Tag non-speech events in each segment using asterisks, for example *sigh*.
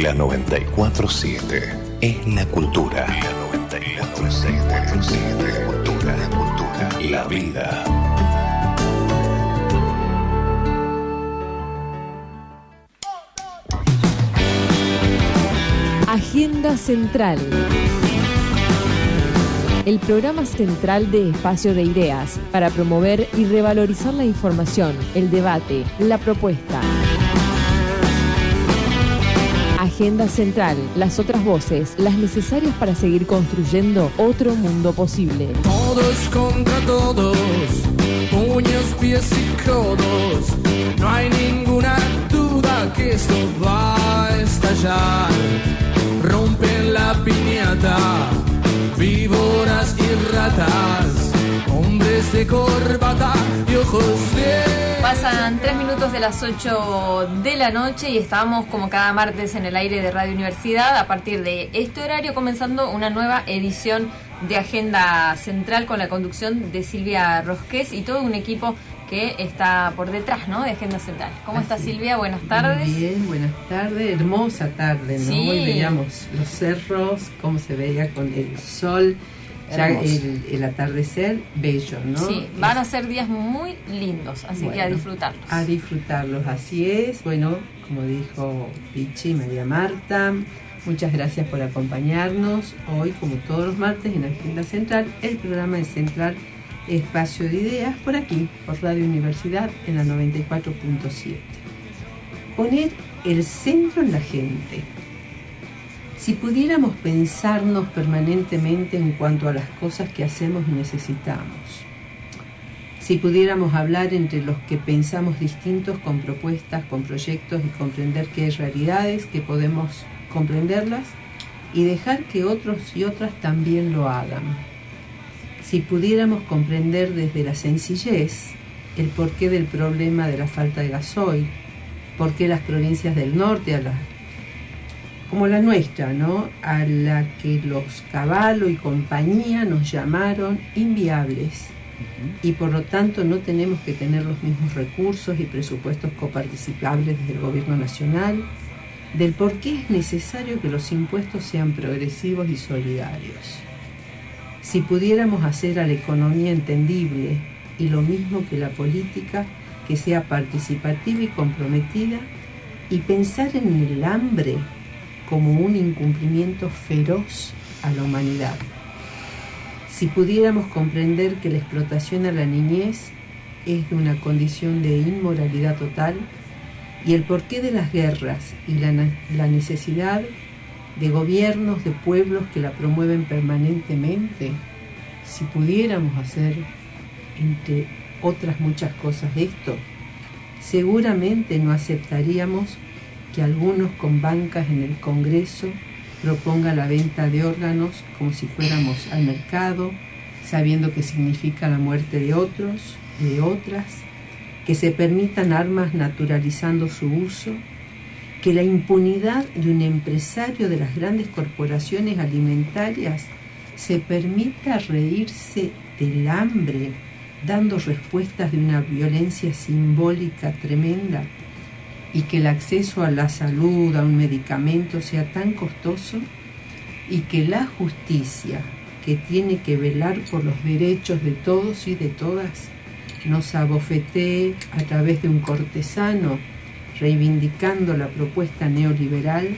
La 947 es la cultura. La 947 la cultura, cultura, la vida. Agenda Central. El programa central de Espacio de Ideas para promover y revalorizar la información, el debate, la propuesta. Agenda Central, las otras voces, las necesarias para seguir construyendo otro mundo posible. Todos contra todos, puños, pies y codos. No hay ninguna duda que esto va a estallar. Rompen la piñata, víboras y ratas, hombres de corbata y ojos de... Pasan tres minutos de las 8 de la noche y estamos como cada martes en el aire de Radio Universidad a partir de este horario comenzando una nueva edición de Agenda Central con la conducción de Silvia Rosqués y todo un equipo que está por detrás ¿no? de Agenda Central. ¿Cómo está Silvia? Buenas tardes. Bien, buenas tardes. Hermosa tarde, ¿no? Sí. Hoy veíamos los cerros, cómo se veía con el sol, ya el, el atardecer, bello, ¿no? Sí, van a ser días muy lindos, así que a disfrutarlos. A disfrutarlos, así es. Bueno, como dijo Pichi y María Marta, muchas gracias por acompañarnos. Hoy, como todos los martes, en Agenda Central, el programa de Central Espacio de Ideas, por aquí, por Radio Universidad, en la 94.7. Poner el centro en la gente. Si pudiéramos pensarnos permanentemente en cuanto a las cosas que hacemos y necesitamos, si pudiéramos hablar entre los que pensamos distintos con propuestas, con proyectos y comprender que hay realidades, que podemos comprenderlas y dejar que otros y otras también lo hagan. Si pudiéramos comprender desde la sencillez el porqué del problema de la falta de gasoil, por qué las provincias del norte, a la- como la nuestra, ¿no? a la que los Caballo y compañía nos llamaron inviables y por lo tanto no tenemos que tener los mismos recursos y presupuestos coparticipables desde el gobierno nacional, del por qué es necesario que los impuestos sean progresivos y solidarios. Si pudiéramos hacer a la economía entendible y lo mismo que la política, que sea participativa y comprometida, y pensar en el hambre como un incumplimiento feroz a la humanidad. Si pudiéramos comprender que la explotación a la niñez es de una condición de inmoralidad total y el porqué de las guerras y la, necesidad de gobiernos, de pueblos que la promueven permanentemente, si pudiéramos hacer, entre otras muchas cosas, esto, seguramente no aceptaríamos que algunos con bancas en el Congreso proponga la venta de órganos como si fuéramos al mercado, sabiendo que significa la muerte de otros de otras, que se permitan armas naturalizando su uso, que la impunidad de un empresario de las grandes corporaciones alimentarias se permita reírse del hambre, dando respuestas de una violencia simbólica tremenda, y que el acceso a la salud, a un medicamento sea tan costoso, y que la justicia, que tiene que velar por los derechos de todos y de todas, nos abofetee a través de un cortesano reivindicando la propuesta neoliberal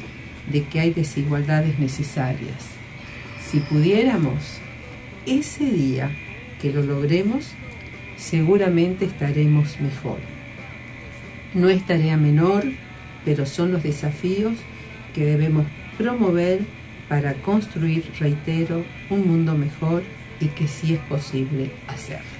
de que hay desigualdades necesarias. Si pudiéramos, ese día que lo logremos, seguramente estaremos mejor. No es tarea menor, pero son los desafíos que debemos promover para construir, reitero, un mundo mejor y que sí es posible hacerlo.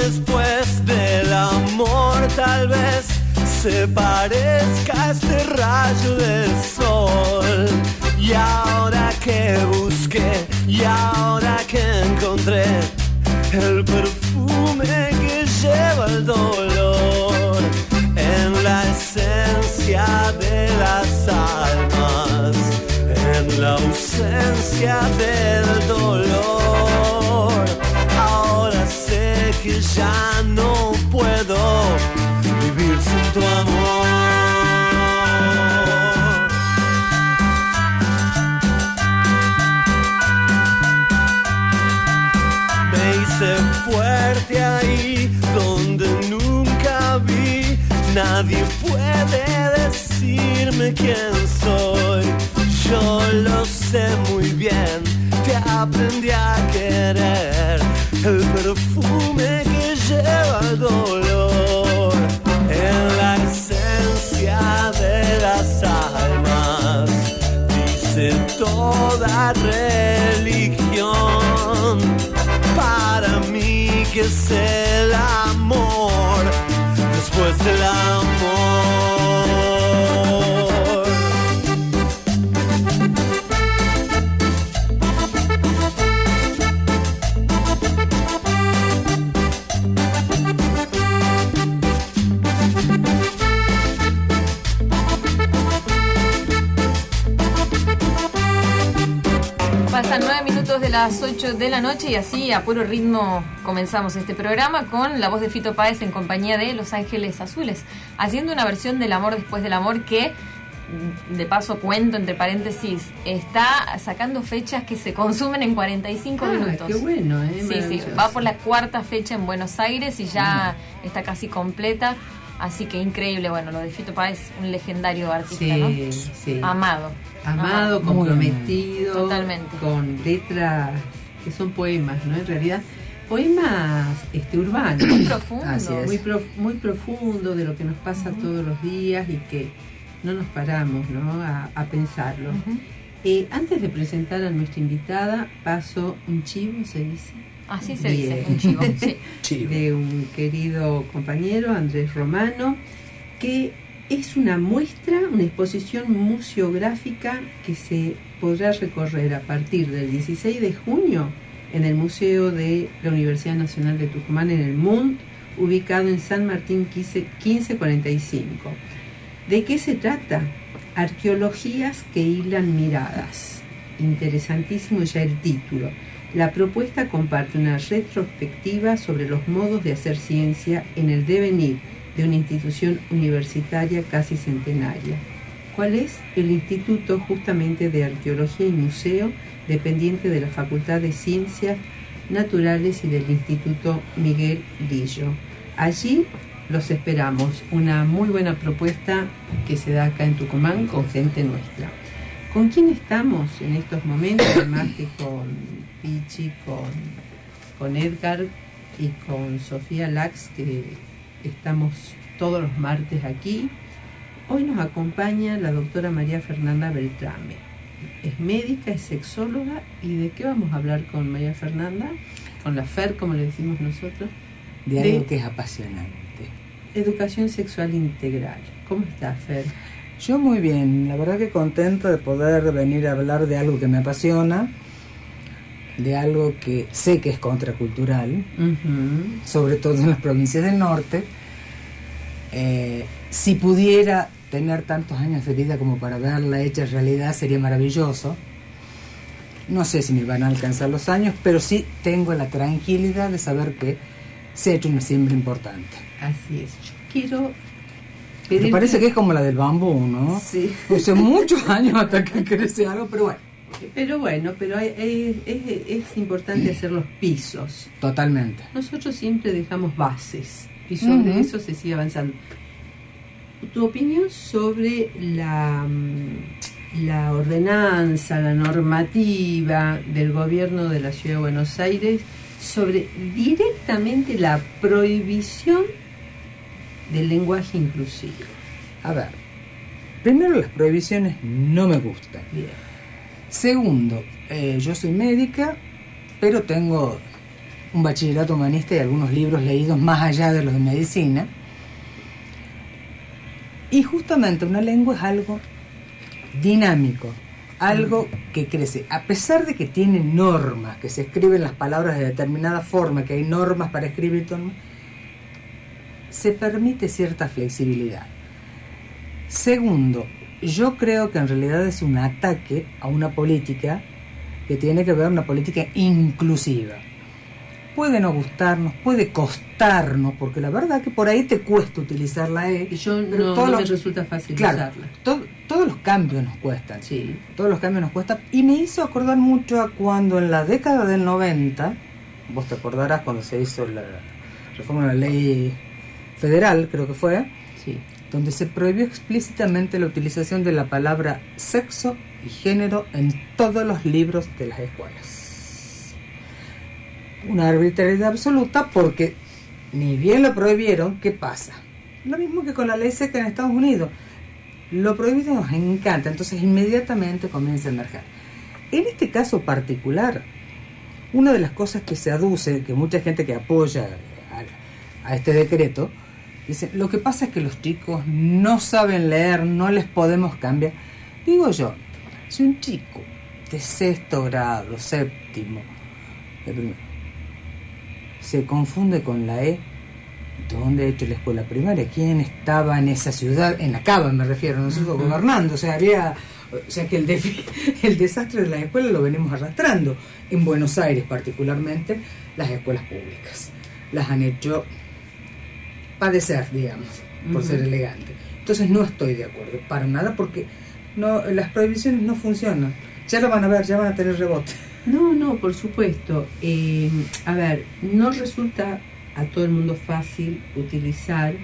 después del amor tal vez se parezca a este rayo del sol. Y ahora que busqué, y ahora que encontré el perfume que lleva el dolor en la esencia de las almas, en la ausencia del dolor que ya no puedo vivir sin tu amor. Me hice fuerte ahí donde nunca vi. Nadie puede decirme quién soy. Yo lo sé muy bien, te aprendí a querer. El perfume que lleva el dolor en la esencia de las almas. Dice toda religión para mí que es el amor después del amor. Pasan nueve minutos de las 8 de la noche y así a puro ritmo comenzamos este programa con la voz de Fito Páez en compañía de Los Ángeles Azules, haciendo una versión del amor después del amor que, de paso cuento entre paréntesis, está sacando fechas que se consumen en 45 Ah, minutos. qué bueno, ¿eh? Sí, sí, va por la cuarta fecha en Buenos Aires y ya está casi completa. Así que increíble, bueno, lo de Fito Páez, un legendario artista, ¿no? Sí, sí. Amado. Amado, comprometido, Totalmente. con letras que son poemas, ¿no? En realidad, poemas este, urbanos. Muy profundo. Así es. muy, pro- muy profundo de lo que nos pasa todos los días y que no nos paramos ¿no? a, a pensarlo. Eh, antes de presentar a nuestra invitada, paso un chivo, se dice, Así se Bien. dice, un chivo. *laughs* Sí. Chivo. de un querido compañero, Andrés Romano, que es una muestra, una exposición museográfica que se podrá recorrer a partir del 16 de junio en el Museo de la Universidad Nacional de Tucumán en el MUND, ubicado en San Martín 15 1545. ¿De qué se trata? Arqueologías que hilan miradas. Interesantísimo ya el título. La propuesta comparte una retrospectiva sobre los modos de hacer ciencia en el devenir de una institución universitaria casi centenaria. ¿Cuál es? El Instituto justamente de Arqueología y Museo, dependiente de la Facultad de Ciencias Naturales y del Instituto Miguel Lillo. Allí los esperamos. Una muy buena propuesta que se da acá en Tucumán con gente nuestra. ¿Con quién estamos en estos momentos? Además que con Pichi, con, con Edgar y con Sofía Lax, que estamos todos los martes aquí. Hoy nos acompaña la doctora María Fernanda Beltrame. Es médica, es sexóloga. ¿Y de qué vamos a hablar con María Fernanda? Con la FER, como le decimos nosotros. De algo que es apasionante. Educación sexual integral. ¿Cómo está, Fer? Yo muy bien, la verdad que contento de poder venir a hablar de algo que me apasiona, de algo que sé que es contracultural, sobre todo en las provincias del norte. Eh, si pudiera tener tantos años de vida como para verla hecha realidad sería maravilloso. No sé si me van a alcanzar los años, pero sí tengo la tranquilidad de saber que se ha hecho una siembra importante. Así es. Yo quiero Me pedir. parece que es como la del bambú, ¿no? Sí. Hace muchos años hasta que crece algo, pero bueno, Pero bueno, pero hay- hay- es, es importante hacer los pisos. totalmente. Nosotros siempre dejamos bases y sobre Ujú. eso se sigue avanzando. Tu opinión sobre la, mm, la ordenanza, la normativa del gobierno de la Ciudad de Buenos Aires sobre directamente la prohibición del lenguaje inclusivo. A ver, primero las prohibiciones no me gustan. Bien. Segundo, eh, yo soy médica, pero tengo un bachillerato humanista y algunos libros leídos más allá de los de medicina. Y justamente una lengua es algo dinámico, algo que crece. A pesar de que tiene normas, que se escriben las palabras de determinada forma, que hay normas para escribir, todo, se permite cierta flexibilidad. Segundo, yo creo que en realidad es un ataque a una política que tiene que ver una política inclusiva. Puede no gustarnos, puede costarnos, porque la verdad que por ahí te cuesta utilizar la E. Y yo pero no, todos no me los- resulta fácil Claro, usarla. to- todos los cambios nos cuestan. Sí. Todos los cambios nos cuestan. Y me hizo acordar mucho a cuando en la década del 90, vos te acordarás cuando se hizo la reforma de la ley federal, creo que fue, Sí. Donde se prohibió explícitamente la utilización de la palabra sexo y género en todos los libros de las escuelas. Una arbitrariedad absoluta porque ni bien lo prohibieron, ¿qué pasa? Lo mismo que con la ley seca en Estados Unidos. Lo prohibido nos encanta, entonces inmediatamente comienza a emerger. En este caso particular, una de las cosas que se aduce, que mucha gente que apoya a, a este decreto, dice, lo que pasa es que los chicos no saben leer, no les podemos cambiar. Digo yo, si un chico de sexto grado, séptimo, de primero, se confunde con la E, ¿dónde ha hecho la escuela primaria? ¿Quién estaba en esa ciudad? En la Cava me refiero, no estuvo gobernando, o sea, había... O sea que el, defi- *laughs* el desastre de las escuelas lo venimos arrastrando. En Buenos Aires particularmente, las escuelas públicas. Las han hecho padecer, digamos, por ser elegante. Entonces no estoy de acuerdo, para nada, porque no, las prohibiciones no funcionan. Ya lo van a ver, ya van a tener rebote. No, no, por supuesto. Eh, a ver, no resulta a todo el mundo fácil utilizar.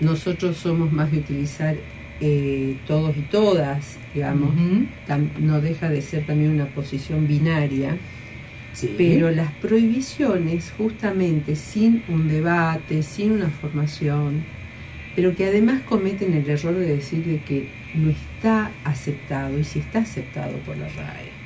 Nosotros somos más de utilizar eh, todos y todas, digamos. Tam- no deja de ser también una posición binaria. Sí. Pero las prohibiciones, justamente sin un debate, sin una formación, pero que además cometen el error de decir de que no está aceptado y si está aceptado por la RAE.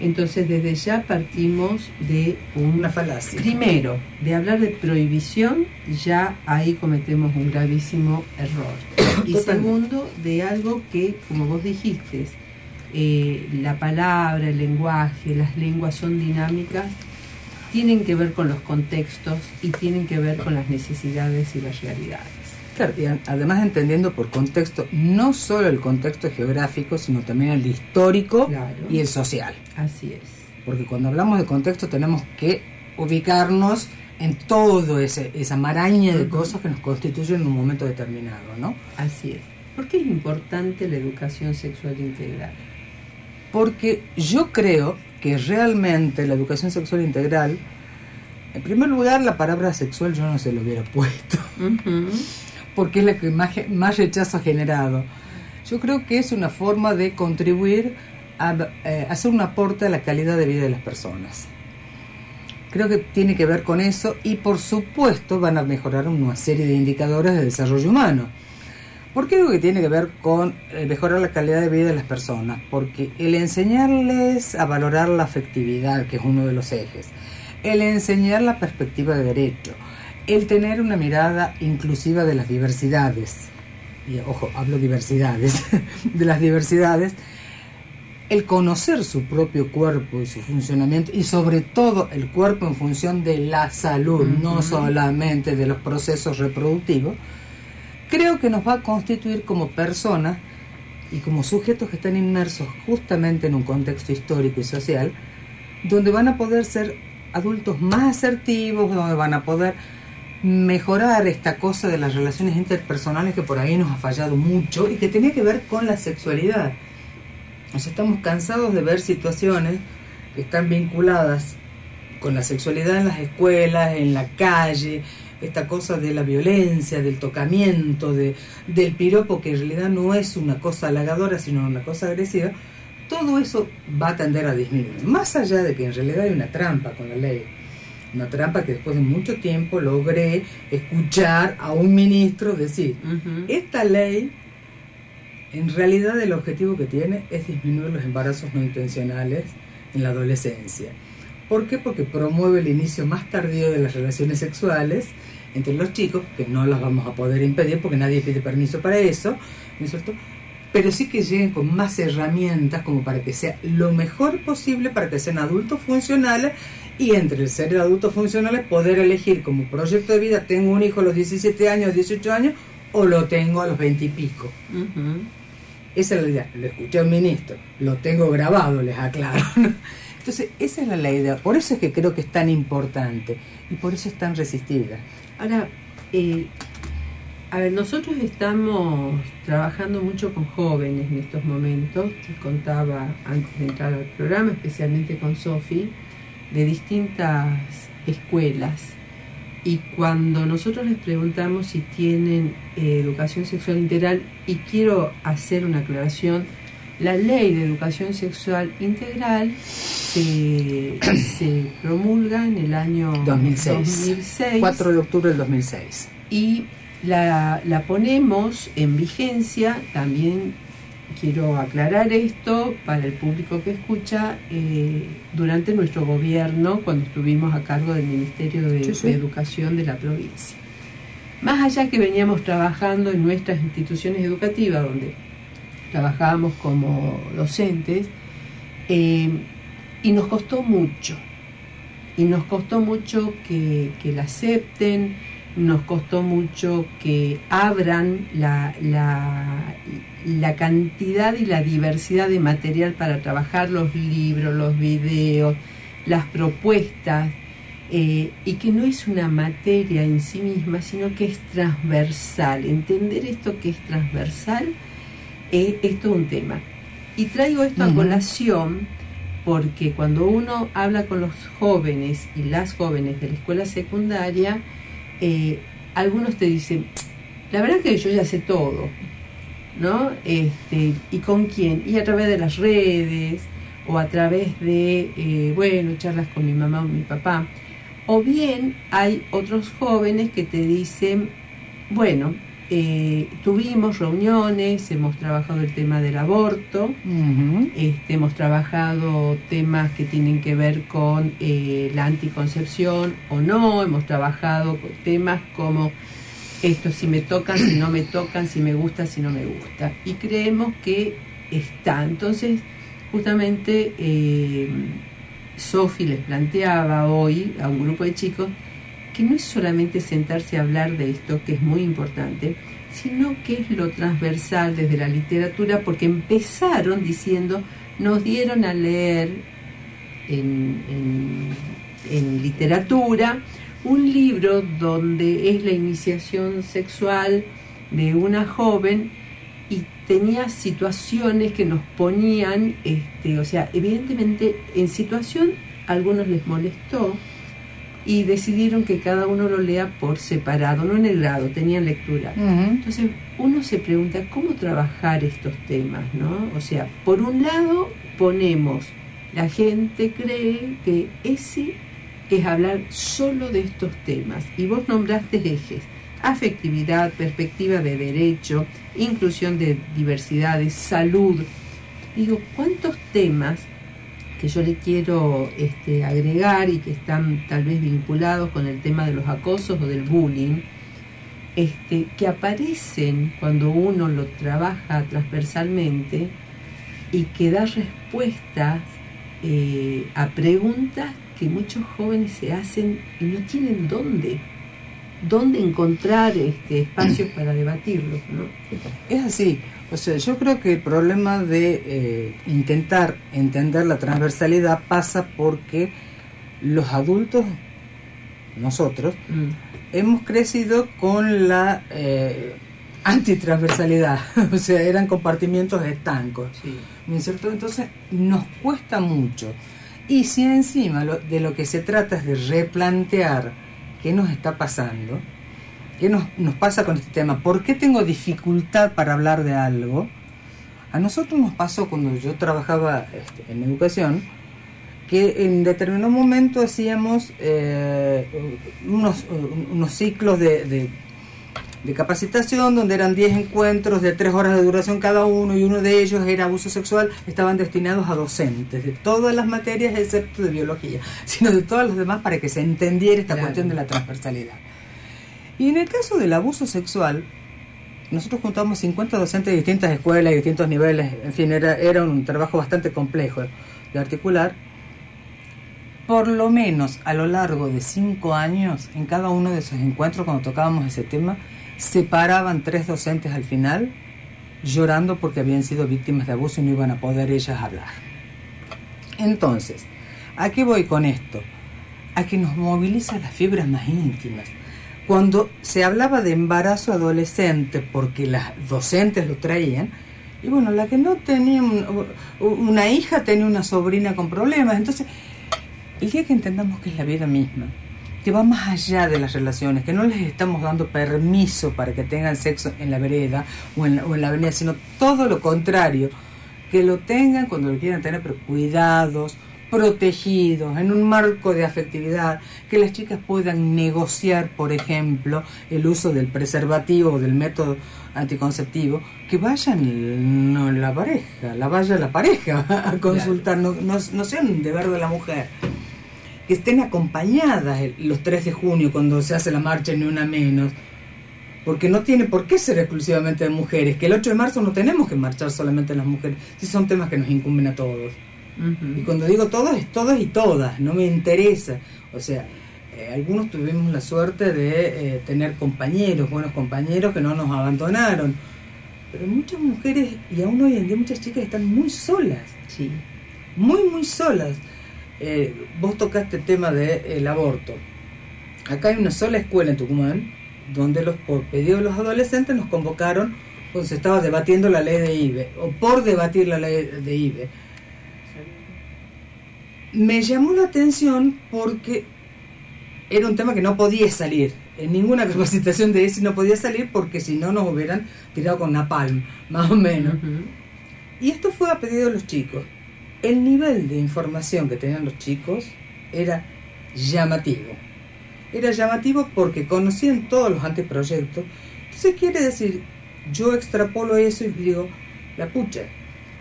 Entonces desde ya partimos de un una falacia. Primero, de hablar de prohibición, ya ahí cometemos un gravísimo error. Y Totalmente. segundo, de algo que, como vos dijiste, eh, la palabra, el lenguaje, las lenguas son dinámicas, tienen que ver con los contextos y tienen que ver con las necesidades y las realidades. Claro, y además entendiendo por contexto no solo el contexto geográfico, sino también el histórico Claro. y el social. Así es. Porque cuando hablamos de contexto tenemos que ubicarnos en todo ese, esa maraña de cosas que nos constituyen en un momento determinado, ¿no? Así es. ¿Por qué es importante la educación sexual integral? Porque yo creo que realmente la educación sexual integral, en primer lugar la palabra sexual yo no se lo hubiera *laughs* puesto. Porque es la que más, más rechazo ha generado. Yo creo que es una forma de contribuir a eh, hacer un aporte a la calidad de vida de las personas. Creo que tiene que ver con eso y por supuesto van a mejorar una serie de indicadores de desarrollo humano. ¿Por qué digo que tiene que ver con eh, mejorar la calidad de vida de las personas? Porque el enseñarles a valorar la afectividad, que es uno de los ejes, el enseñar la perspectiva de derecho, el tener una mirada inclusiva de las diversidades, y ojo, hablo diversidades, *laughs* de las diversidades, el conocer su propio cuerpo y su funcionamiento, y sobre todo el cuerpo en función de la salud, no solamente de los procesos reproductivos, creo que nos va a constituir como personas y como sujetos que están inmersos justamente en un contexto histórico y social, donde van a poder ser adultos más asertivos, donde van a poder mejorar esta cosa de las relaciones interpersonales que por ahí nos ha fallado mucho y que tenía que ver con la sexualidad. O sea, estamos cansados de ver situaciones que están vinculadas con la sexualidad en las escuelas, en la calle, esta cosa de la violencia, del tocamiento, de, del piropo, que en realidad no es una cosa halagadora, sino una cosa agresiva, todo eso va a tender a disminuir. Más allá de que en realidad hay una trampa con la ley, una trampa que después de mucho tiempo logré escuchar a un ministro decir, esta ley, en realidad el objetivo que tiene es disminuir los embarazos no intencionales en la adolescencia. ¿Por qué? Porque promueve el inicio más tardío de las relaciones sexuales entre los chicos, que no las vamos a poder impedir porque nadie pide permiso para eso, ¿no es cierto? Pero sí que lleguen con más herramientas como para que sea lo mejor posible para que sean adultos funcionales y entre el ser adultos funcionales poder elegir como proyecto de vida, tengo un hijo a los 17 años, 18 años o lo tengo a los 20 y pico. Esa es la idea. Lo escuché al ministro, lo tengo grabado, les aclaro. Entonces, esa es la idea. Por eso es que creo que es tan importante y por eso es tan resistida. Ahora, eh, a ver, nosotros estamos trabajando mucho con jóvenes en estos momentos. Te contaba antes de entrar al programa, especialmente con Sofi, de distintas escuelas. Y cuando nosotros les preguntamos si tienen eh, educación sexual integral, y quiero hacer una aclaración, la ley de educación sexual integral se, *coughs* se promulga en el año 2006. 2006 4 de octubre del 2006. y la, la ponemos en vigencia. También quiero aclarar esto para el público que escucha. eh, durante nuestro gobierno, cuando estuvimos a cargo del Ministerio de, Sí, sí. de Educación de la provincia. Más allá que veníamos trabajando en nuestras instituciones educativas, donde trabajábamos como docentes, eh, y nos costó mucho. Y nos costó mucho que, que la acepten, nos costó mucho que abran la, la, la cantidad y la diversidad de material para trabajar los libros, los videos, las propuestas, eh, y que no es una materia en sí misma, sino que es transversal. Entender esto que es transversal eh, es todo un tema. Y traigo esto a colación porque cuando uno habla con los jóvenes y las jóvenes de la escuela secundaria, eh, algunos te dicen, la verdad que yo ya sé todo, ¿no? Este, ¿Y con quién? Y a través de las redes, o a través de, eh, bueno, charlas con mi mamá o mi papá. O bien hay otros jóvenes que te dicen, bueno, eh, tuvimos reuniones, hemos trabajado el tema del aborto, este, hemos trabajado temas que tienen que ver con eh, la anticoncepción o no, hemos trabajado temas como esto si me tocan, si no me tocan, si me gusta, si no me gusta. Y creemos que está. Entonces, justamente eh, Sofi les planteaba hoy a un grupo de chicos que no es solamente sentarse a hablar de esto, que es muy importante, sino que es lo transversal desde la literatura, porque empezaron diciendo, nos dieron a leer en, en- literatura un libro donde es la iniciación sexual de una joven y tenía situaciones que nos ponían, este, o sea, evidentemente en situación a algunos les molestó y decidieron que cada uno lo lea por separado, no en el grado, tenían lectura. Entonces uno se pregunta cómo trabajar estos temas, ¿no? O sea, por un lado ponemos, la gente cree que ese es hablar solo de estos temas y vos nombraste ejes, afectividad, perspectiva de derecho, inclusión de diversidades, salud. Digo, ¿cuántos temas que yo le quiero este, agregar y que están tal vez vinculados con el tema de los acosos o del bullying? este, que aparecen cuando uno lo trabaja transversalmente y que da respuestas eh, a preguntas que muchos jóvenes se hacen y no tienen dónde, dónde encontrar este, espacios para debatirlos. ¿no? Es así. O sea, yo creo que el problema de eh, intentar entender la transversalidad pasa porque los adultos, nosotros, Mm. hemos crecido con la eh, antitransversalidad. *laughs* o sea, eran compartimientos estancos. Sí. ¿No es cierto? Entonces nos cuesta mucho. Y si encima lo- de lo que se trata es de replantear qué nos está pasando, qué nos, nos pasa con este tema, por qué tengo dificultad para hablar de algo, a nosotros nos pasó cuando yo trabajaba este, en educación, que en determinado momento hacíamos eh, unos, unos ciclos de, de- de capacitación donde eran 10 encuentros de 3 horas de duración cada uno y uno de ellos era abuso sexual, estaban destinados a docentes de todas las materias excepto de biología, *laughs* sino de todas las demás para que se entendiera esta Claro. cuestión de la transversalidad. Y en el caso del abuso sexual, nosotros juntamos 50 docentes de distintas escuelas y distintos niveles, en fin, era, era un trabajo bastante complejo de articular. Por lo menos a lo largo de cinco años, en cada uno de esos encuentros, cuando tocábamos ese tema, se paraban tres docentes al final llorando porque habían sido víctimas de abuso y no iban a poder ellas hablar. Entonces, ¿a qué voy con esto? A que nos moviliza las fibras más íntimas. Cuando se hablaba de embarazo adolescente, porque las docentes lo traían, y bueno, la que no tenía un- una hija tenía una sobrina con problemas. Entonces, el día que entendamos que es la vida misma, que va más allá de las relaciones, que no les estamos dando permiso para que tengan sexo en la vereda o en la, o en la avenida, sino todo lo contrario, que lo tengan cuando lo quieran tener, pero cuidados, protegidos, en un marco de afectividad, que las chicas puedan negociar, por ejemplo, el uso del preservativo o del método anticonceptivo, que vayan no la pareja, la vaya la pareja *laughs* a consultar, no, no, no sea un deber de la mujer que estén acompañadas el- los 3 de junio cuando se hace la marcha ni una menos. Porque no tiene por qué ser exclusivamente de mujeres, que el 8 de marzo no tenemos que marchar solamente las mujeres, si son temas que nos incumben a todos. Y cuando digo todos, es todos y todas, no me interesa. O sea, eh, algunos tuvimos la suerte de eh, tener compañeros, buenos compañeros que no nos abandonaron. Pero muchas mujeres, y aún hoy en día muchas chicas están muy solas Sí. muy, muy solas. Eh, vos tocaste el tema del aborto. Acá hay una sola escuela en Tucumán donde los, por pedido de los adolescentes nos convocaron cuando se estaba debatiendo la ley de IBE, o por debatir la ley de IBE. Me llamó la atención porque era un tema que no podía salir. En ninguna *laughs* capacitación de ESI no podía salir porque si no nos hubieran tirado con napalm, *laughs* más o menos. Y esto fue a pedido de los chicos. El nivel de información que tenían los chicos era llamativo. Era llamativo porque conocían todos los anteproyectos. Entonces quiere decir, yo extrapolo eso y digo, la pucha,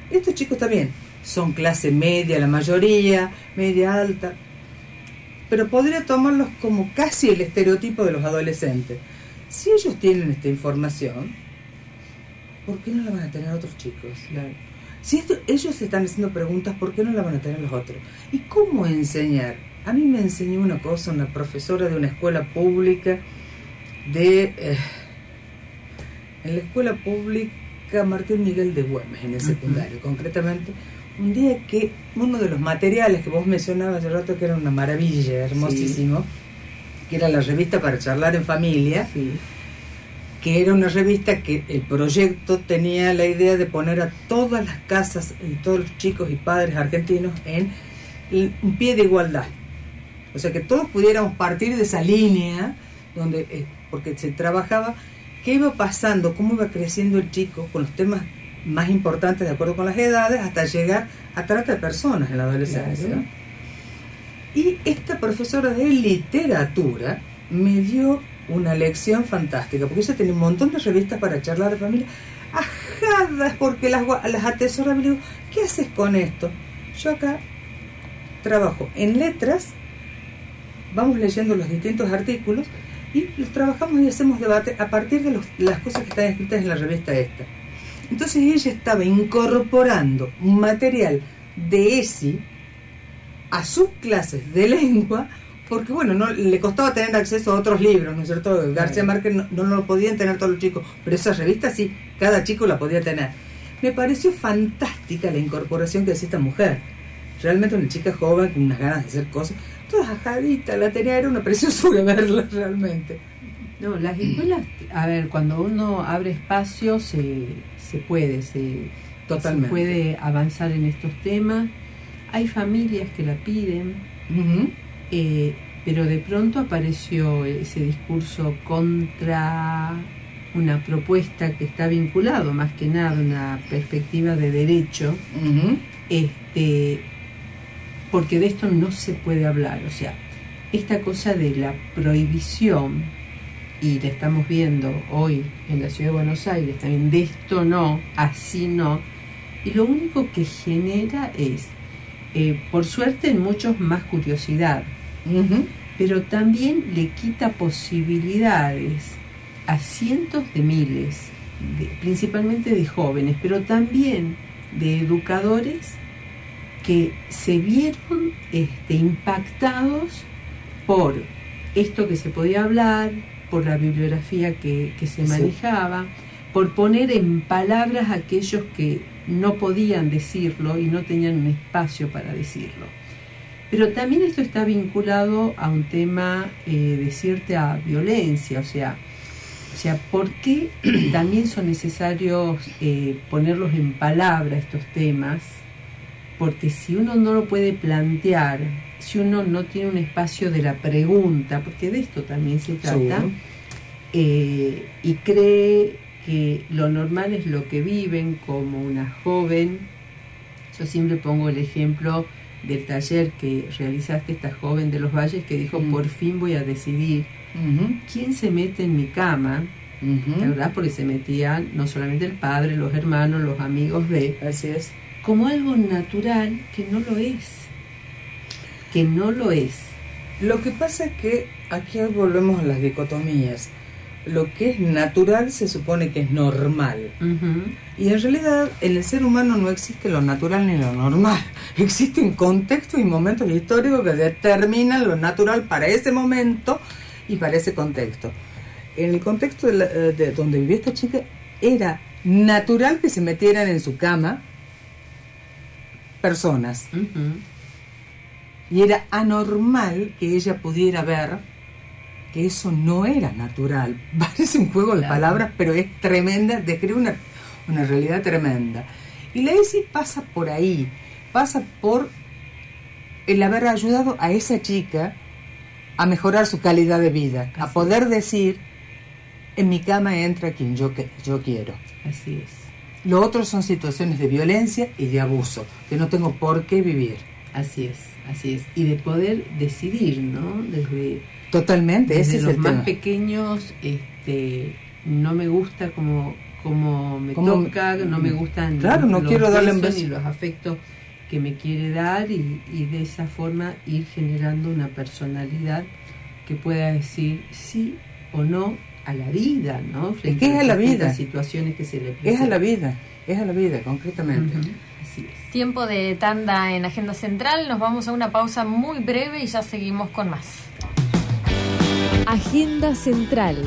estos chicos también son clase media, la mayoría, media alta, pero podría tomarlos como casi el estereotipo de los adolescentes. Si ellos tienen esta información, ¿por qué no la van a tener otros chicos? Claro. Si esto, ellos se están haciendo preguntas, ¿por qué no la van a tener los otros? ¿Y cómo enseñar? A mí me enseñó una cosa, una profesora de una escuela pública de... eh, en la escuela pública Martín Miguel de Güemes, en el secundario, concretamente, un día que uno de los materiales que vos mencionabas hace rato, que era una maravilla, hermosísimo, que era la revista para charlar en familia, Sí. que era una revista que el proyecto tenía la idea de poner a todas las casas y todos los chicos y padres argentinos en un pie de igualdad. O sea, que todos pudiéramos partir de esa línea, donde eh, porque se trabajaba qué iba pasando, cómo iba creciendo el chico con los temas más importantes de acuerdo con las edades, hasta llegar a trata de personas en la adolescencia. Claro. Y esta profesora de literatura me dio una lección fantástica, porque ella tenía un montón de revistas para charlar de familia, ajadas, porque las, las atesoraba y le digo, ¿qué haces con esto? Yo acá trabajo en letras, vamos leyendo los distintos artículos y los trabajamos y hacemos debate a partir de los- las cosas que están escritas en la revista esta. Entonces ella estaba incorporando un material de ESI a sus clases de lengua, porque bueno, no le costaba tener acceso a otros libros, ¿no es cierto? García Márquez no, no lo podían tener todos los chicos, pero esa revista sí, cada chico la podía tener. Me pareció fantástica la incorporación que hacía esta mujer. Realmente una chica joven con unas ganas de hacer cosas, toda ajadita, la tenía, era una *laughs* preciosura verla realmente. No, las escuelas, a ver, cuando uno abre espacio se, se puede, se, Totalmente. se puede avanzar en estos temas. Hay familias que la piden, eh, pero de pronto apareció ese discurso contra una propuesta que está vinculado más que nada a una perspectiva de derecho, este, porque de esto no se puede hablar. O sea, esta cosa de la prohibición, y la estamos viendo hoy en la ciudad de Buenos Aires también, de esto no, así no, y lo único que genera es, eh, por suerte en muchos, más curiosidad. Pero también le quita posibilidades a cientos de miles, principalmente de jóvenes, pero también de educadores que se vieron este, impactados por esto que se podía hablar, por la bibliografía que, se manejaba, por poner en palabras aquellos que no podían decirlo y no tenían un espacio para decirlo. Pero también esto está vinculado a un tema eh, de cierta violencia, o sea, o sea, ¿por qué *clears throat* también son necesarios eh, ponerlos en palabra estos temas? Porque si uno no lo puede plantear, si uno no tiene un espacio de la pregunta, porque de esto también se trata, eh, y cree que lo normal es lo que viven como una joven, yo siempre pongo el ejemplo del taller que realizaste esta joven de los valles que dijo, mm. por fin voy a decidir quién se mete en mi cama, ¿verdad? Porque se metían no solamente el padre, los hermanos, los amigos de... Así es. Como algo natural que no lo es, que no lo es. Lo que pasa es que aquí volvemos a las dicotomías lo que es natural se supone que es normal. Y en realidad en el ser humano no existe lo natural ni lo normal. *laughs* Existen contextos y momentos históricos que determinan lo natural para ese momento y para ese contexto. En el contexto de, donde vivía esta chica era natural que se metieran en su cama personas. Y era anormal que ella pudiera ver que eso no era natural. *laughs* Parece un juego de palabras, pero es tremenda, describe una, una realidad tremenda. Y la ESI pasa por ahí, pasa por el haber ayudado a esa chica a mejorar su calidad de vida, a poder decir, en mi cama entra quien yo, que, yo quiero. Así es. Lo otro son situaciones de violencia y de abuso, que no tengo por qué vivir. Así es, así es. Y de poder decidir, ¿no? Desde Totalmente, Desde ese los más pequeños, este, no me gusta como, como me toca, no me gustan claro, no los quiero darle ni los afectos que me quiere dar y, y, de esa forma ir generando una personalidad que pueda decir sí o no a la vida, ¿no? Frente es a la vida. Situaciones que se le presentan. Es a la vida, es a la vida, concretamente. Es. Tiempo de tanda en Agenda Central, nos vamos a una pausa muy breve y ya seguimos con más. Agenda Central.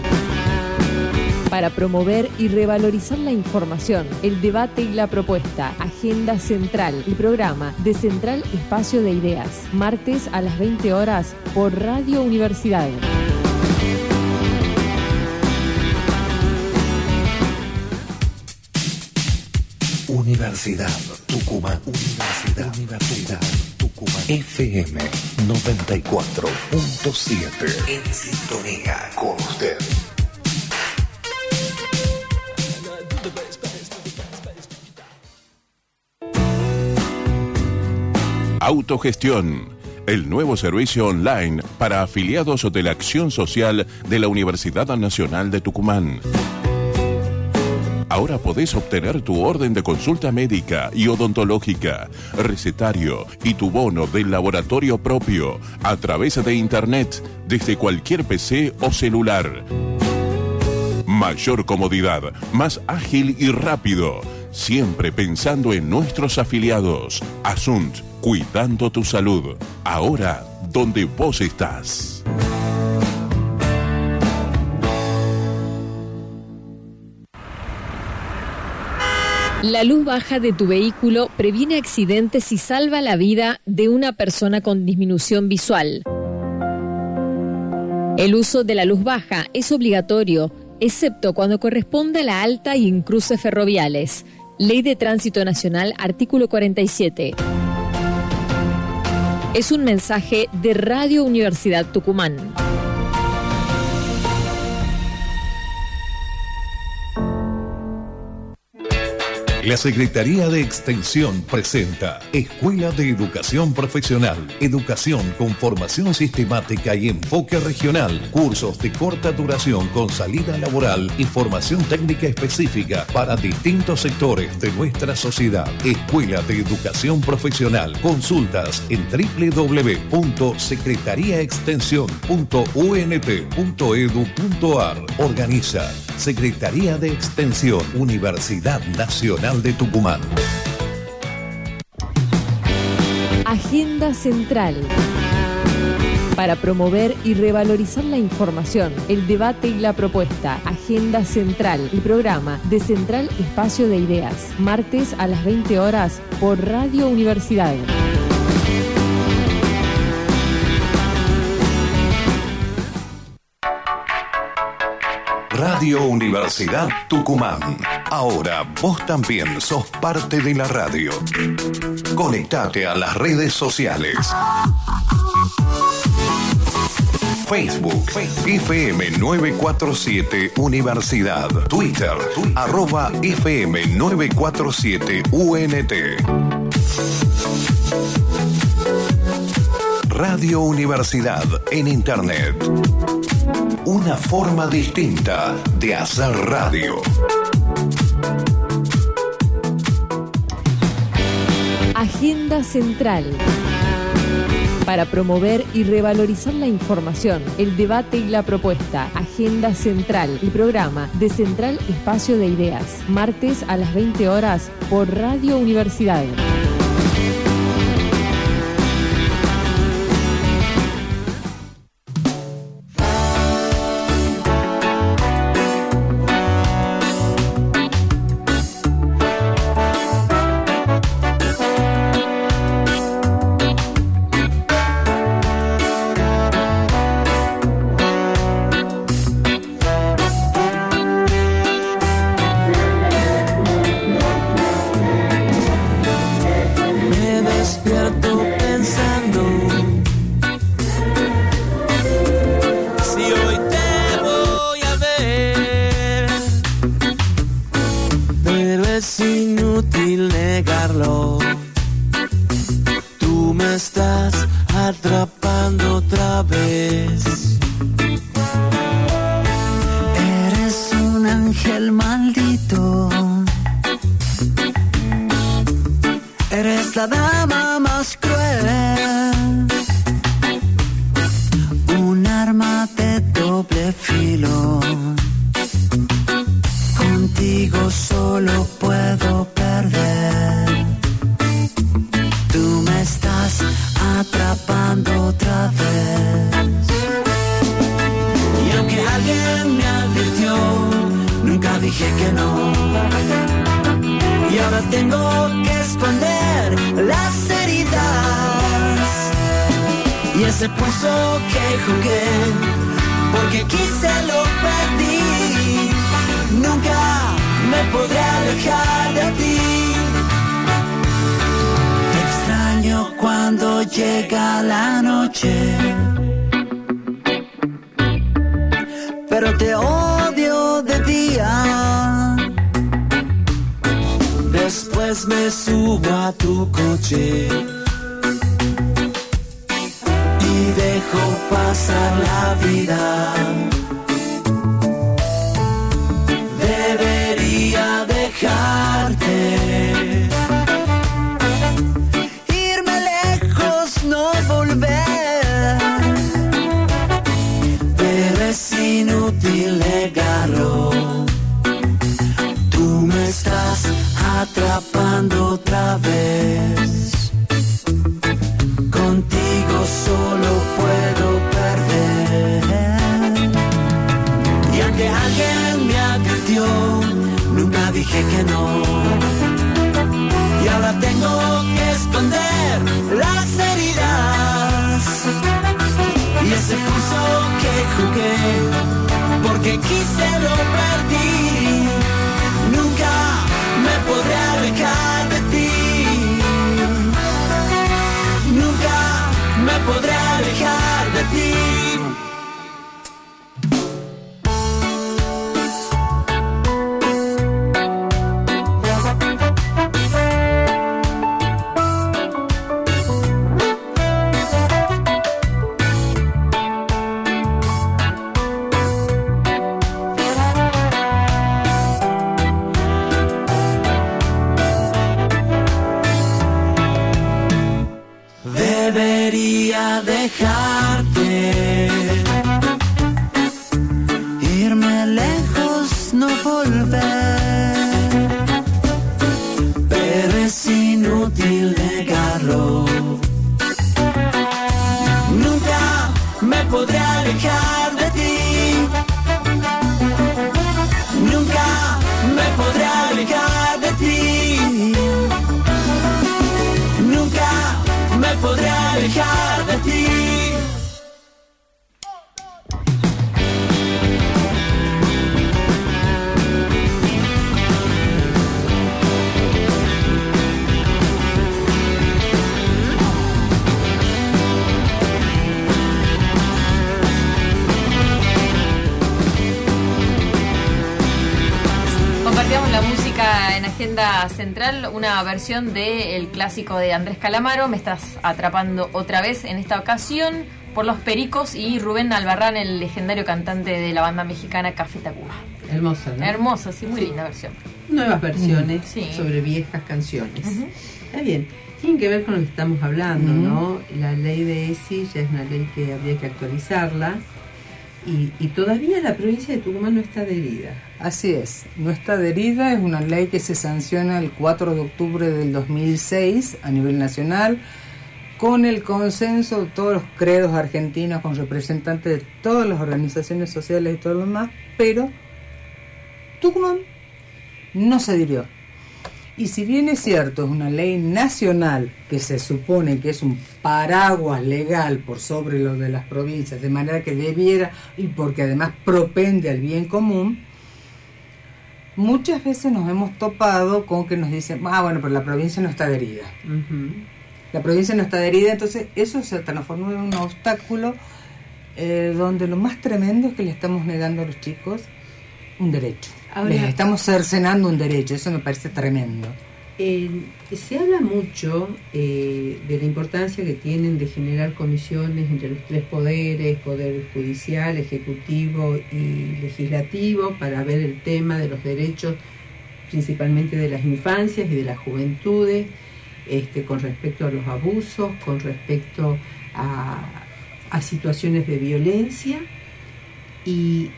Para promover y revalorizar la información, el debate y la propuesta. Agenda Central, el programa de Central Espacio de Ideas. Martes a las 20 horas por Radio Universidad. Universidad Tucumán. Universidad. Universidad. FM 94.7 en sintonía con usted. Autogestión, el nuevo servicio online para afiliados de la Acción Social de la Universidad Nacional de Tucumán. Ahora podés obtener tu orden de consulta médica y odontológica, recetario y tu bono del laboratorio propio a través de Internet desde cualquier PC o celular. Mayor comodidad, más ágil y rápido, siempre pensando en nuestros afiliados. Asunt, cuidando tu salud, ahora donde vos estás. La luz baja de tu vehículo previene accidentes y salva la vida de una persona con disminución visual. El uso de la luz baja es obligatorio, excepto cuando corresponde a la alta y en cruces ferroviales. Ley de Tránsito Nacional, artículo 47. Es un mensaje de Radio Universidad Tucumán. La Secretaría de Extensión presenta Escuela de Educación Profesional, educación con formación sistemática y enfoque regional, cursos de corta duración con salida laboral y formación técnica específica para distintos sectores de nuestra sociedad. Escuela de Educación Profesional. Consultas en www.secretariaextensión.unt.edu.ar. Organiza Secretaría de Extensión, Universidad Nacional de Tucumán. Agenda Central. Para promover y revalorizar la información, el debate y la propuesta. Agenda Central, el programa de Central Espacio de Ideas. Martes a las 20 horas por Radio Universidad. Radio Universidad Tucumán. Ahora vos también sos parte de la radio. Conectate a las redes sociales. Facebook, FM 947 Universidad. Twitter, arroba FM 947 UNT. Radio Universidad en Internet. Una forma distinta de hacer radio. Agenda Central. Para promover y revalorizar la información, el debate y la propuesta. Agenda Central, el programa de Central Espacio de Ideas. Martes a las 20 horas por Radio Universidad. Otra vez. Eres un ángel maldito. Eres la Y ese pulso que jugué, porque quise lo perdí. Nunca me podré alejar de ti. Te extraño cuando llega la noche. Pero te odio de día. Después me subo a tu coche pasar la vida. Y ahora tengo que esconder las heridas. Y ese pulso que jugué, porque quise lo perdí. Agenda Central, una versión del clásico de Andrés Calamaro, Me estás atrapando otra vez, en esta ocasión por Los Pericos y Rubén Albarrán, el legendario cantante de la banda mexicana Café Tacuba. Hermosa, ¿no? Hermosa, sí, muy linda versión. Nuevas versiones Sí. sobre viejas canciones. Está bien. Tienen que ver con lo que estamos hablando, ¿no? La ley de ESI ya es una ley que habría que actualizarla. Y, y todavía la provincia de Tucumán no está adherida. Así es, no está adherida, es una ley que se sanciona el 4 de octubre del 2006 a nivel nacional, con el consenso de todos los credos argentinos, con representantes de todas las organizaciones sociales y todo lo demás, pero Tucumán no se adhirió. Y si bien es cierto, es una ley nacional que se supone que es un paraguas legal por sobre lo de las provincias, de manera que debiera, y porque además propende al bien común, muchas veces nos hemos topado con que nos dicen, ah, bueno, pero la provincia no está adherida. La provincia no está adherida, entonces eso se transformó en un obstáculo eh, donde lo más tremendo es que le estamos negando a los chicos un derecho. Ahora- Les estamos cercenando un derecho, eso me parece tremendo. Eh, se habla mucho eh, de la importancia que tienen de generar comisiones entre los tres poderes, poder judicial, ejecutivo y legislativo, para ver el tema de los derechos, principalmente de las infancias y de las juventudes, este, con respecto a los abusos, con respecto a, a situaciones de violencia. Y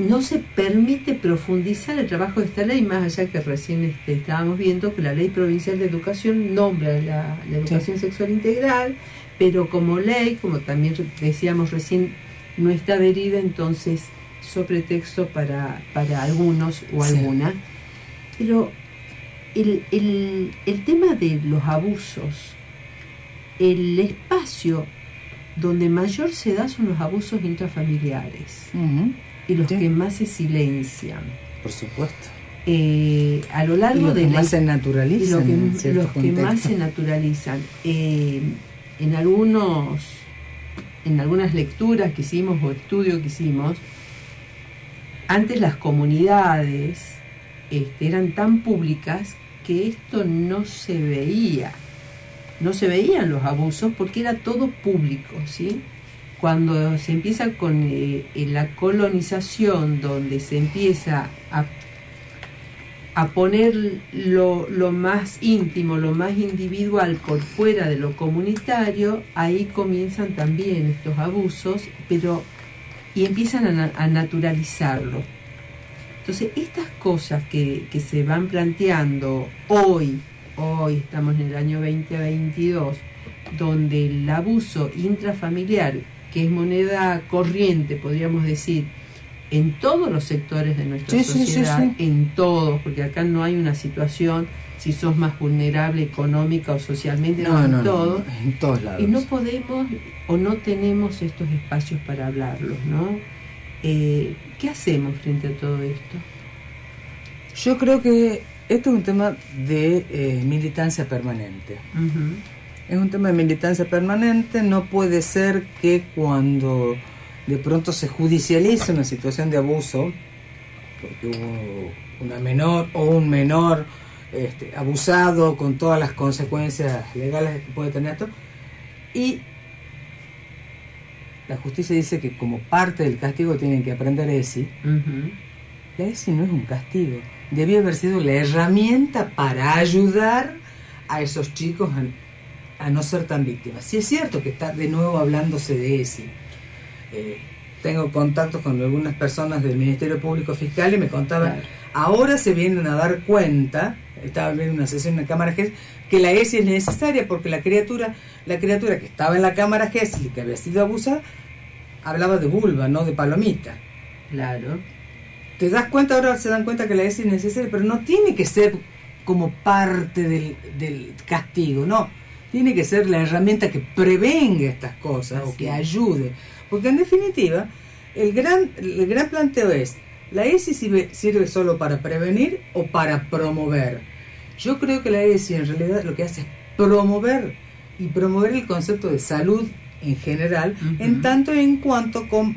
no se permite profundizar el trabajo de esta ley, más allá que recién este, estábamos viendo que la ley provincial de educación nombra la, la educación sexual integral, pero como ley, como también decíamos recién, no está adherida, entonces sobre texto para, para algunos o Sí. algunas. Pero el, el, el tema de los abusos, el espacio donde mayor se da son los abusos intrafamiliares y los Sí. que más se silencian. por supuesto. Eh, a lo Y largo los de que la más se y naturalizan lo que- en ciertos los que más se naturalizan. Eh, en algunos, en algunas lecturas que hicimos o estudios que hicimos, antes las comunidades este, eran tan públicas que esto no se veía. No se veían los abusos porque era todo público, ¿sí? Cuando se empieza con eh, la colonización, donde se empieza a a poner lo, lo más íntimo, lo más individual por fuera de lo comunitario, ahí comienzan también estos abusos, pero y empiezan a, a naturalizarlo. Entonces, estas cosas que, que se van planteando hoy, hoy estamos en el año 2022, donde el abuso intrafamiliar, que es moneda corriente, podríamos decir, en todos los sectores de nuestra Sí, sí, sí, sociedad, sí. en todos, porque acá no hay una situación si sos más vulnerable económica o socialmente, no, No, en no, todos. en todos lados. Y no podemos o no tenemos estos espacios para hablarlos, ¿no? Eh, ¿Qué hacemos frente a todo esto? Yo creo que esto es un tema de eh, militancia permanente. Ujú. Es un tema de militancia permanente, no puede ser que cuando de pronto se judicialice una situación de abuso, porque hubo una menor o un menor este, abusado con todas las consecuencias legales que puede tener esto, y la justicia dice que como parte del castigo tienen que aprender ESI, Ujú. la ESI no es un castigo, debió haber sido la herramienta para ayudar a esos chicos a, a no ser tan víctimas. Si es cierto que está de nuevo hablándose de ESI. Eh, tengo contactos con algunas personas del Ministerio Público Fiscal y me contaban, ahora se vienen a dar cuenta, estaba viendo una sesión en la Cámara GES, que la ESI es necesaria porque la criatura, la criatura que estaba en la Cámara GES y que había sido abusada, hablaba de vulva, no de palomita. Claro. Te das cuenta, ahora se dan cuenta que la ESI es necesaria, pero no tiene que ser como parte del, del castigo, no. Tiene que ser la herramienta que prevenga estas cosas o que ayude. Porque en definitiva, el gran, el gran planteo es, ¿la ESI sirve, sirve solo para prevenir o para promover? Yo creo que la ESI en realidad lo que hace es promover y promover el concepto de salud en general, en tanto en cuanto con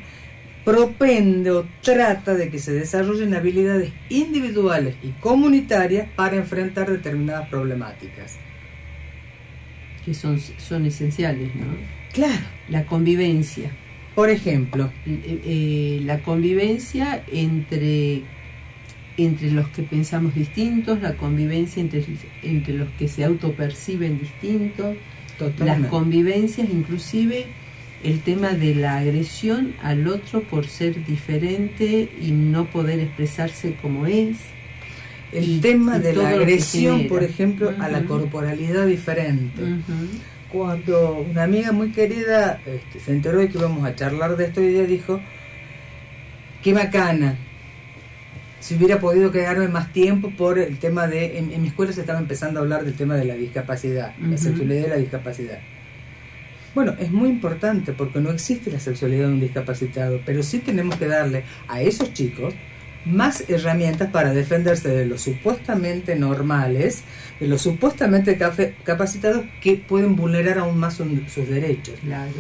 propende o trata de que se desarrollen habilidades individuales y comunitarias para enfrentar determinadas problemáticas. Que son, son esenciales, ¿no? Claro. La convivencia. Por ejemplo, Eh, eh, la convivencia entre, entre los que pensamos distintos, la convivencia entre, entre los que se autoperciben distintos, las totalmente. convivencias, inclusive el tema de la agresión al otro por ser diferente y no poder expresarse como es. El y- tema y de la agresión, por ejemplo, a la corporalidad diferente. Cuando una amiga muy querida este, se enteró de que íbamos a charlar de esto y ella dijo, qué bacana, si hubiera podido quedarme más tiempo por el tema de, en, en mi escuela se estaba empezando a hablar del tema de la discapacidad, la sexualidad y la discapacidad. Bueno, es muy importante porque no existe la sexualidad de un discapacitado, pero sí tenemos que darle a esos chicos más herramientas para defenderse de los supuestamente normales, de los supuestamente capacitados que pueden vulnerar aún más sus derechos. Claro.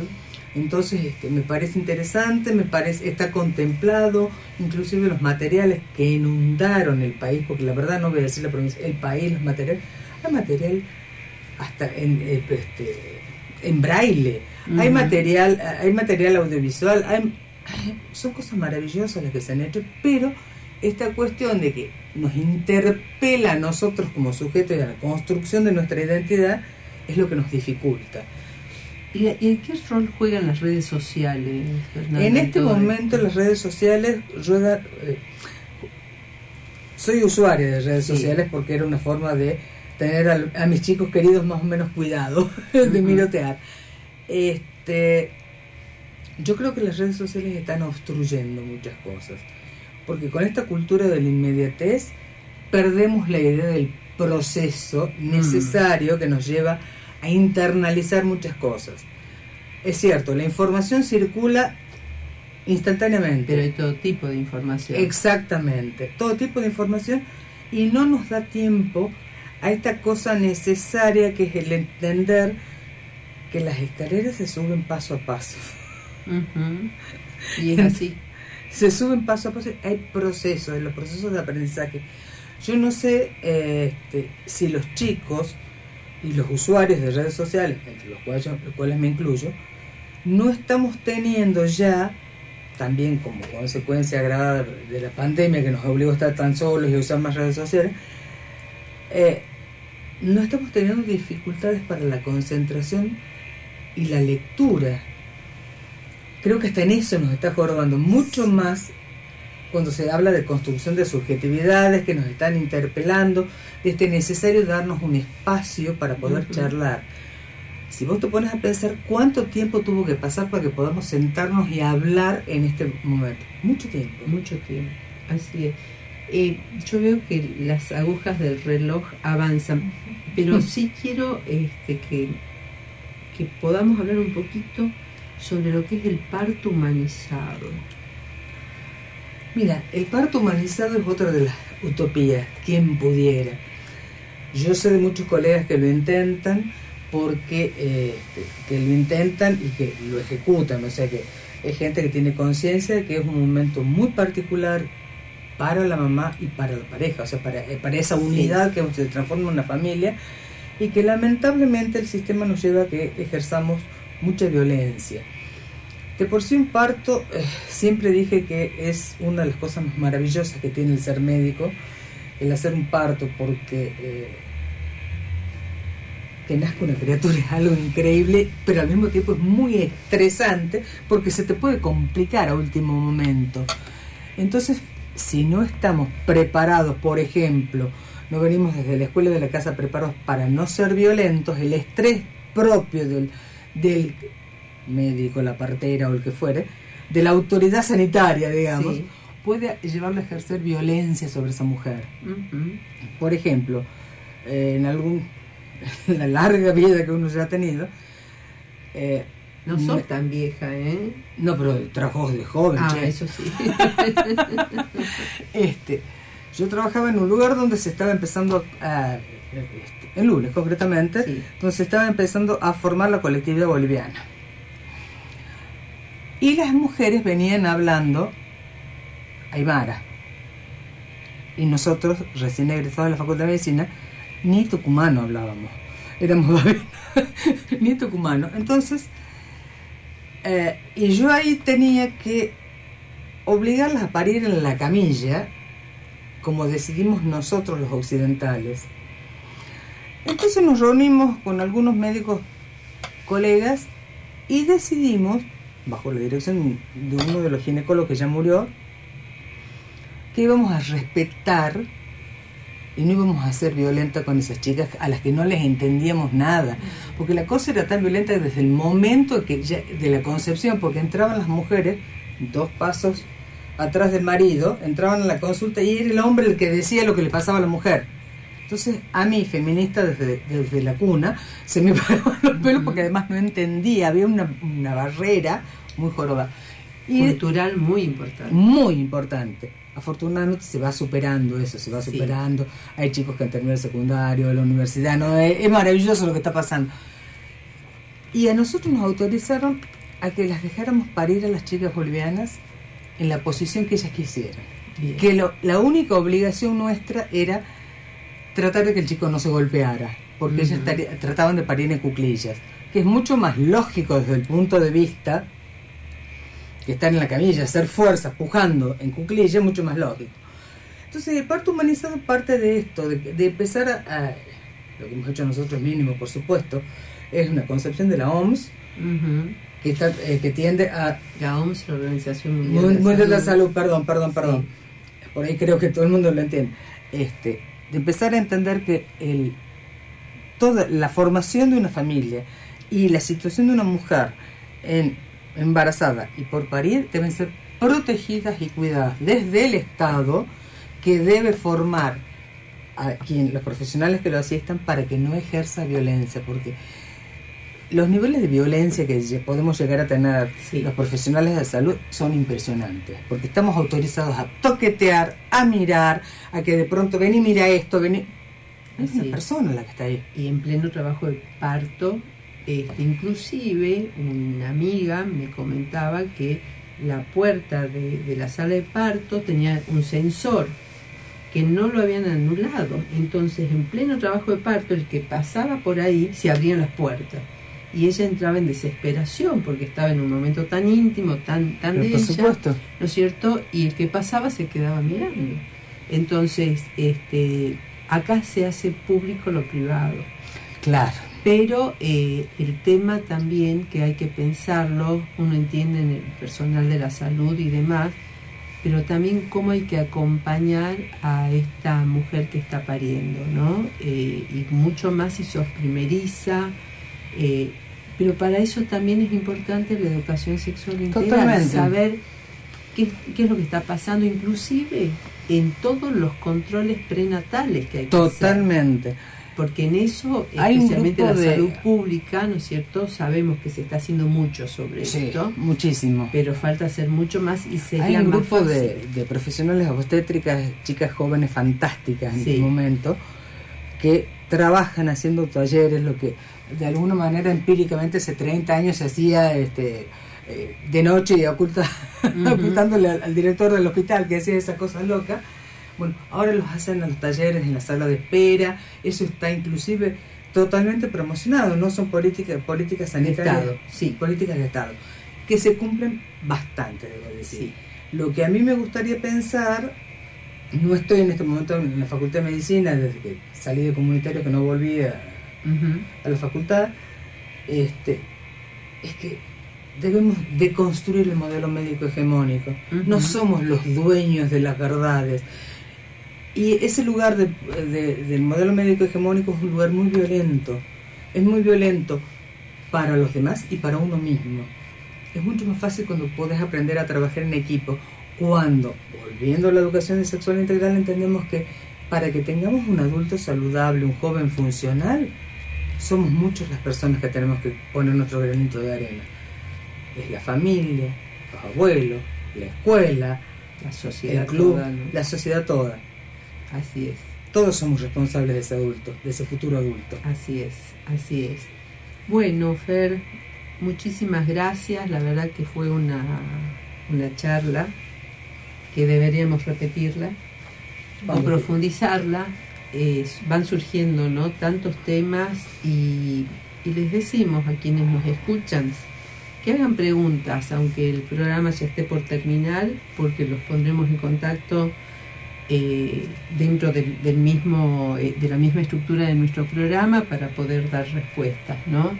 Entonces, este, me parece interesante, me parece está contemplado, inclusive los materiales que inundaron el país, porque la verdad no voy a decir la provincia, el país, los materiales, hay material hasta en, eh, este, en braille, hay material, hay material audiovisual, hay- son cosas maravillosas las que se han hecho, pero esta cuestión de que nos interpela a nosotros como sujetos a la construcción de nuestra identidad es lo que nos dificulta. ¿Y, y qué rol juegan las redes sociales, Fernanda, En este momento esto? las redes sociales ruedan... eh, soy usuaria de redes Sí. sociales porque era una forma de tener a, mis chicos queridos más o menos cuidado, *laughs* de mirotear. Este, yo creo que las redes sociales están obstruyendo muchas cosas, porque con esta cultura de la inmediatez perdemos la idea del proceso Mm. necesario que nos lleva a internalizar muchas cosas. Es cierto, la información circula instantáneamente. Pero hay todo tipo de información. Exactamente, todo tipo de información y no nos da tiempo a esta cosa necesaria que es el entender que las escaleras se suben paso a paso. Y es *laughs* así. Se suben paso a paso, hay procesos, en los procesos de aprendizaje. Yo no sé este, si los chicos y los usuarios de redes sociales, entre los cuales, los cuales me incluyo, no estamos teniendo ya, también como consecuencia agravada de la pandemia que nos obligó a estar tan solos y a usar más redes sociales, eh, no estamos teniendo dificultades para la concentración y la lectura. Creo que hasta en eso nos está jorobando mucho más cuando se habla de construcción de subjetividades que nos están interpelando, de este necesario darnos un espacio para poder charlar. Si vos te pones a pensar cuánto tiempo tuvo que pasar para que podamos sentarnos y hablar en este momento. Mucho tiempo. Mucho tiempo. Así es. Eh, yo veo que las agujas del reloj avanzan, pero sí quiero este, que, que podamos hablar un poquito sobre lo que es el parto humanizado. Mira, el parto humanizado es otra de las utopías. ¿Quién pudiera? Yo sé de muchos colegas que lo intentan porque eh, que lo intentan y que lo ejecutan. O sea que es gente que tiene conciencia de que es un momento muy particular para la mamá y para la pareja, o sea, para, eh, para esa unidad que se transforma en una familia y que lamentablemente el sistema nos lleva a que ejerzamos mucha violencia. De por sí un parto, eh, siempre dije que es una de las cosas más maravillosas que tiene el ser médico, el hacer un parto, porque eh, que nazca una criatura es algo increíble, pero al mismo tiempo es muy estresante porque se te puede complicar a último momento. Entonces, si no estamos preparados, por ejemplo, no venimos desde la escuela de la casa preparados para no ser violentos, el estrés propio del, del médico, la partera o el que fuere, de la autoridad sanitaria, digamos, puede llevarle a ejercer violencia sobre esa mujer. Por ejemplo, eh, en algún la larga vida que uno ya ha tenido. Eh, no sos tan vieja, ¿eh? No, pero trabajó de joven. Ah, eso sí. *laughs* este, yo trabajaba en un lugar donde se estaba empezando a, en Lules concretamente, donde se estaba empezando a formar la colectividad boliviana. Y las mujeres venían hablando aymara. Y nosotros, recién egresados de la Facultad de Medicina, ni tucumano hablábamos. Éramos *laughs* ni tucumano. Entonces, eh, y yo ahí tenía que obligarlas a parir en la camilla, como decidimos nosotros los occidentales. Entonces nos reunimos con algunos médicos colegas y decidimos, bajo la dirección de uno de los ginecólogos que ya murió, que íbamos a respetar y no íbamos a ser violenta con esas chicas a las que no les entendíamos nada, porque la cosa era tan violenta desde el momento de la concepción, porque entraban las mujeres dos pasos atrás del marido, entraban a la consulta y era el hombre el que decía lo que le pasaba a la mujer. Entonces, a mí, feminista desde, desde la cuna, se me *laughs* paraban los pelos porque además no entendía, había una, una barrera muy joroba. Cultural muy importante. Muy importante afortunadamente se va superando eso, se va superando. Hay chicos que han terminado el secundario, la universidad, no es, maravilloso lo que está pasando. Y a nosotros nos autorizaron a que las dejáramos parir a las chicas bolivianas en la posición que ellas quisieran. Que lo, la única obligación nuestra era tratar de que el chico no se golpeara, porque ellas trataban de parir en cuclillas, que es mucho más lógico desde el punto de vista que estar en la camilla, hacer fuerza, pujando en cuclilla, es mucho más lógico. Entonces, el parto humanizado parte de esto, de, empezar a, Lo que hemos hecho nosotros mínimo, por supuesto, es una concepción de la OMS, que, está, eh, que tiende a... La OMS, la Organización Mundial, de, la Salud. perdón, perdón, perdón. Por ahí creo que todo el mundo lo entiende. Este, de empezar a entender que el, toda la formación de una familia y la situación de una mujer en embarazada y por parir deben ser protegidas y cuidadas desde el Estado que debe formar a quien, los profesionales que lo asistan para que no ejerza violencia, porque los niveles de violencia que podemos llegar a tener los profesionales de salud son impresionantes, porque estamos autorizados a toquetear, a mirar, a que de pronto ven y mira esto, ven Es una persona la que está ahí. Y en pleno trabajo de parto, este, inclusive una amiga me comentaba que la puerta de, la sala de parto tenía un sensor que no lo habían anulado. Entonces, en pleno trabajo de parto, el que pasaba por ahí se abrían las puertas. Y ella entraba en desesperación porque estaba en un momento tan íntimo, tan, tan de ella, ¿no es cierto? Y el que pasaba se quedaba mirando. Entonces, este, acá se hace público lo privado. Claro pero eh, el tema también que hay que pensarlo, uno entiende en el personal de la salud y demás, pero también cómo hay que acompañar a esta mujer que está pariendo, ¿no? Eh, y mucho más si sos primeriza, eh, pero para eso también es importante la educación sexual integral, saber qué, qué, es lo que está pasando, inclusive en todos los controles prenatales que hay que Totalmente porque en eso, especialmente la salud pública, ¿no es cierto? Sabemos que se está haciendo mucho sobre esto. Muchísimo. Pero falta hacer mucho más y sería Hay un grupo de, profesionales obstétricas, chicas jóvenes fantásticas en este momento, que trabajan haciendo talleres, lo que de alguna manera empíricamente hace 30 años se hacía este, eh, de noche y oculta, *laughs* ocultándole al, director del hospital que hacía esa cosa loca. Bueno, ahora los hacen en los talleres, en la sala de espera, eso está inclusive totalmente promocionado, no son políticas, políticas sanitarias, Estado. sí, políticas de Estado, que se cumplen bastante, debo decir. Lo que a mí me gustaría pensar, no estoy en este momento en la Facultad de Medicina, desde que salí de comunitario que no volví a, a la facultad, este, es que debemos deconstruir el modelo médico hegemónico. No somos los dueños de las verdades. Y ese lugar del modelo médico hegemónico es un lugar muy violento. Es muy violento para los demás y para uno mismo. Es mucho más fácil cuando puedes aprender a trabajar en equipo. Cuando, volviendo a la educación sexual integral, entendemos que para que tengamos un adulto saludable, un joven funcional, somos muchas las personas que tenemos que poner nuestro granito de arena. Es la familia, los abuelos, la escuela, la sociedad el club, la sociedad toda. Así es. Todos somos responsables de ese adulto, de ese futuro adulto. Así es, así es. Bueno, Fer, muchísimas gracias. La verdad que fue una, una charla que deberíamos repetirla o profundizarla van surgiendo ¿no? tantos temas y, les decimos a quienes nos escuchan que hagan preguntas, aunque el programa ya esté por terminar, porque los pondremos en contacto eh, dentro del, mismo, eh, de la misma estructura de nuestro programa para poder dar respuestas, ¿no?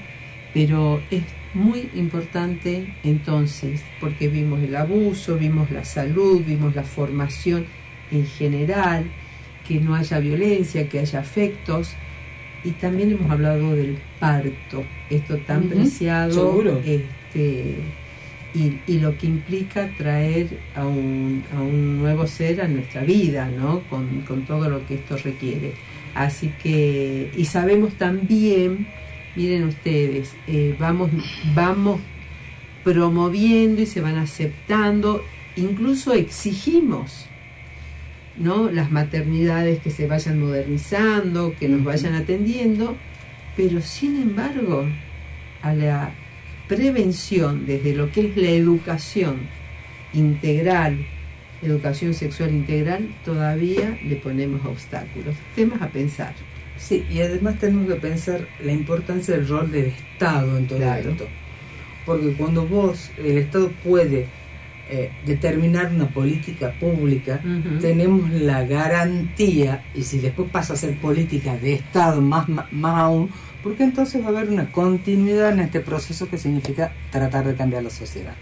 Pero es muy importante entonces, porque vimos el abuso, vimos la salud, vimos la formación en general, que no haya violencia, que haya afectos. Y también hemos hablado del parto, esto tan preciado, este, y, lo que implica traer a un, a un, nuevo ser a nuestra vida, ¿no? Con, con todo lo que esto requiere. Así que, y sabemos también, miren ustedes, eh, vamos, vamos promoviendo y se van aceptando, incluso exigimos ¿no? las maternidades que se vayan modernizando, que nos vayan atendiendo, pero sin embargo a la prevención desde lo que es la educación integral, educación sexual integral, todavía le ponemos obstáculos. Temas a pensar. Sí, y además tenemos que pensar la importancia del rol del Estado en todo esto. Porque cuando vos, el Estado puede eh, determinar una política pública, tenemos la garantía, y si después pasa a ser política de Estado más, más, aún, porque entonces va a haber una continuidad en este proceso que significa tratar de cambiar la sociedad.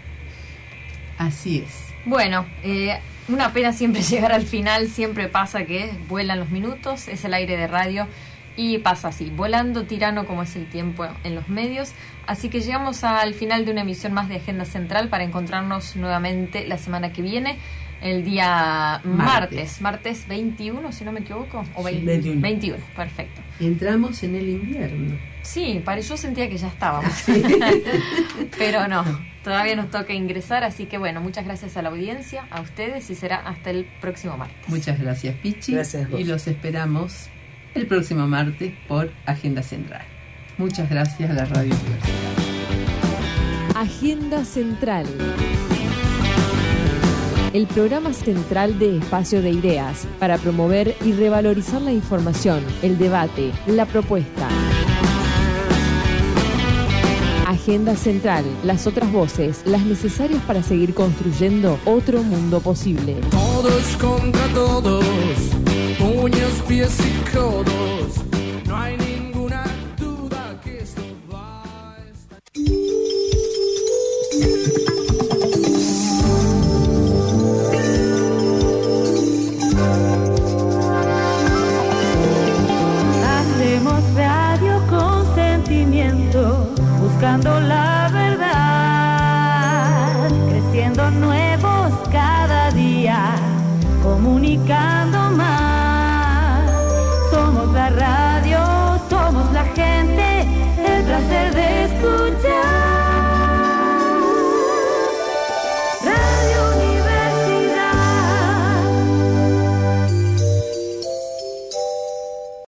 Así es. Bueno, eh, una pena siempre *laughs* llegar al final, siempre pasa que vuelan los minutos, es el aire de radio y pasa así, volando tirano como es el tiempo en los medios. Así que llegamos al final de una emisión más de Agenda Central para encontrarnos nuevamente la semana que viene, el día martes, martes, 21, si no me equivoco, o 21. 21, perfecto. entramos en el invierno. Sí, para yo sentía que ya estábamos, *laughs* pero no, todavía nos toca ingresar, así que bueno, muchas gracias a la audiencia, a ustedes y será hasta el próximo martes. Muchas gracias, Pichi. Gracias y los esperamos el próximo martes por Agenda Central. Muchas gracias a la Radio Universidad. Agenda Central. El programa central de Espacio de Ideas para promover y revalorizar la información, el debate, la propuesta. Agenda Central, las otras voces, las necesarias para seguir construyendo otro mundo posible. Todos contra todos uñas, pies y codos. No hay ninguna duda que esto va a estar. Hacemos radio con sentimiento, buscando la